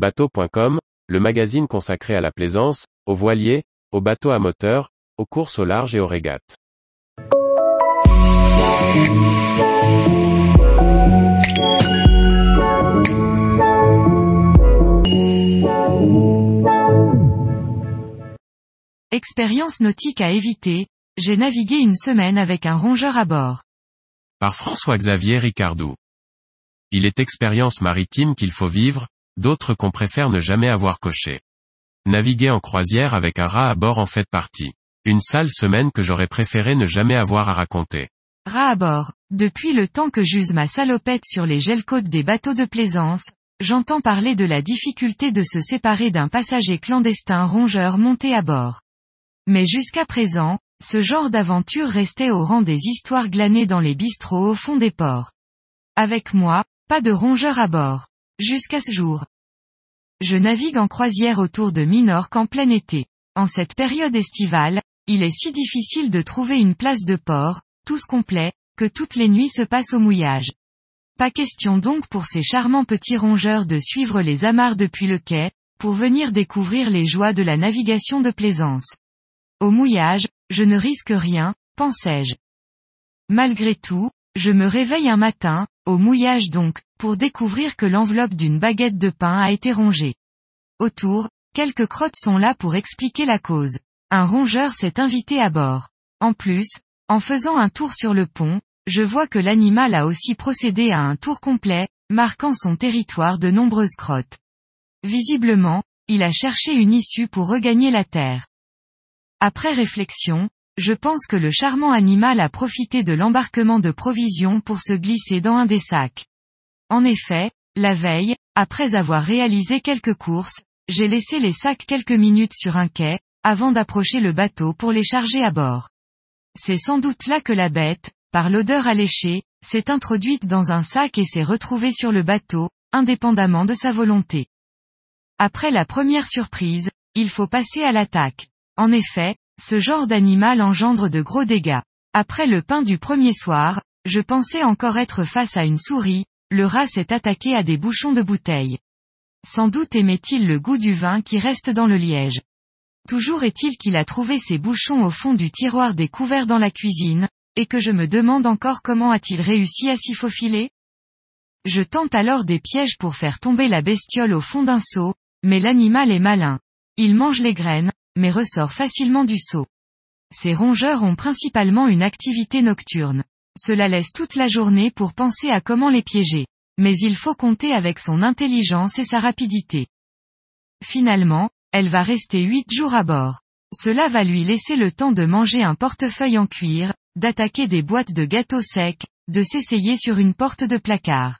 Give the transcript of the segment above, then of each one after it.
Bateau.com, le magazine consacré à la plaisance, aux voiliers, aux bateaux à moteur, aux courses au large et aux régates. Expérience nautique à éviter, j'ai navigué une semaine avec un rongeur à bord. Par François-Xavier Ricardou. Il est expérience maritime qu'il faut vivre, d'autres qu'on préfère ne jamais avoir coché. Naviguer en croisière avec un rat à bord en fait partie. Une sale semaine que j'aurais préféré ne jamais avoir à raconter. Rat à bord. Depuis le temps que j'use ma salopette sur les gel-côtes des bateaux de plaisance, j'entends parler de la difficulté de se séparer d'un passager clandestin rongeur monté à bord. Mais jusqu'à présent, ce genre d'aventure restait au rang des histoires glanées dans les bistrots au fond des ports. Avec moi, pas de rongeur à bord. Jusqu'à ce jour. Je navigue en croisière autour de Minorque en plein été. En cette période estivale, il est si difficile de trouver une place de port, tous complet, que toutes les nuits se passent au mouillage. Pas question donc pour ces charmants petits rongeurs de suivre les amarres depuis le quai, pour venir découvrir les joies de la navigation de plaisance. Au mouillage, je ne risque rien, pensais-je. Malgré tout, je me réveille un matin, au mouillage donc, pour découvrir que l'enveloppe d'une baguette de pain a été rongée. Autour, quelques crottes sont là pour expliquer la cause. Un rongeur s'est invité à bord. En plus, en faisant un tour sur le pont, je vois que l'animal a aussi procédé à un tour complet, marquant son territoire de nombreuses crottes. Visiblement, il a cherché une issue pour regagner la terre. Après réflexion, je pense que le charmant animal a profité de l'embarquement de provisions pour se glisser dans un des sacs. En effet, la veille, après avoir réalisé quelques courses, j'ai laissé les sacs quelques minutes sur un quai, avant d'approcher le bateau pour les charger à bord. C'est sans doute là que la bête, par l'odeur alléchée, s'est introduite dans un sac et s'est retrouvée sur le bateau, indépendamment de sa volonté. Après la première surprise, il faut passer à l'attaque. En effet, ce genre d'animal engendre de gros dégâts. Après le pain du premier soir, je pensais encore être face à une souris, le rat s'est attaqué à des bouchons de bouteille. Sans doute aimait-il le goût du vin qui reste dans le liège. Toujours est-il qu'il a trouvé ces bouchons au fond du tiroir des dans la cuisine, et que je me demande encore comment a-t-il réussi à s'y faufiler? Je tente alors des pièges pour faire tomber la bestiole au fond d'un seau, mais l'animal est malin. Il mange les graines, mais ressort facilement du seau. Ces rongeurs ont principalement une activité nocturne. Cela laisse toute la journée pour penser à comment les piéger. Mais il faut compter avec son intelligence et sa rapidité. Finalement, elle va rester huit jours à bord. Cela va lui laisser le temps de manger un portefeuille en cuir, d'attaquer des boîtes de gâteaux secs, de s'essayer sur une porte de placard.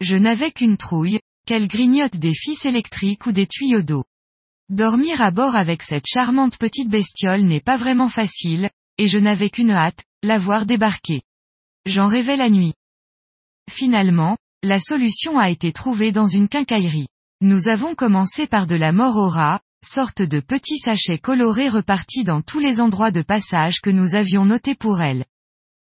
Je n'avais qu'une trouille, qu'elle grignote des fils électriques ou des tuyaux d'eau. Dormir à bord avec cette charmante petite bestiole n'est pas vraiment facile, et je n'avais qu'une hâte, la voir débarquer. J'en rêvais la nuit. Finalement, la solution a été trouvée dans une quincaillerie. Nous avons commencé par de la rat, sorte de petits sachets colorés repartis dans tous les endroits de passage que nous avions notés pour elle.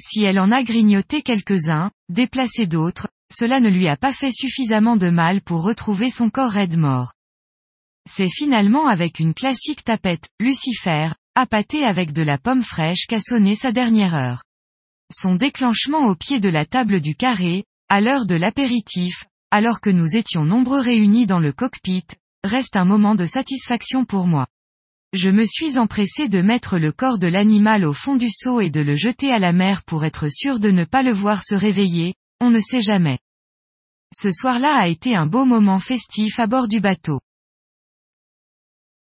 Si elle en a grignoté quelques-uns, déplacé d'autres, cela ne lui a pas fait suffisamment de mal pour retrouver son corps raide mort. C'est finalement avec une classique tapette, Lucifer, appâtée avec de la pomme fraîche qu'a sonné sa dernière heure. Son déclenchement au pied de la table du carré, à l'heure de l'apéritif, alors que nous étions nombreux réunis dans le cockpit, reste un moment de satisfaction pour moi. Je me suis empressé de mettre le corps de l'animal au fond du seau et de le jeter à la mer pour être sûr de ne pas le voir se réveiller, on ne sait jamais. Ce soir-là a été un beau moment festif à bord du bateau.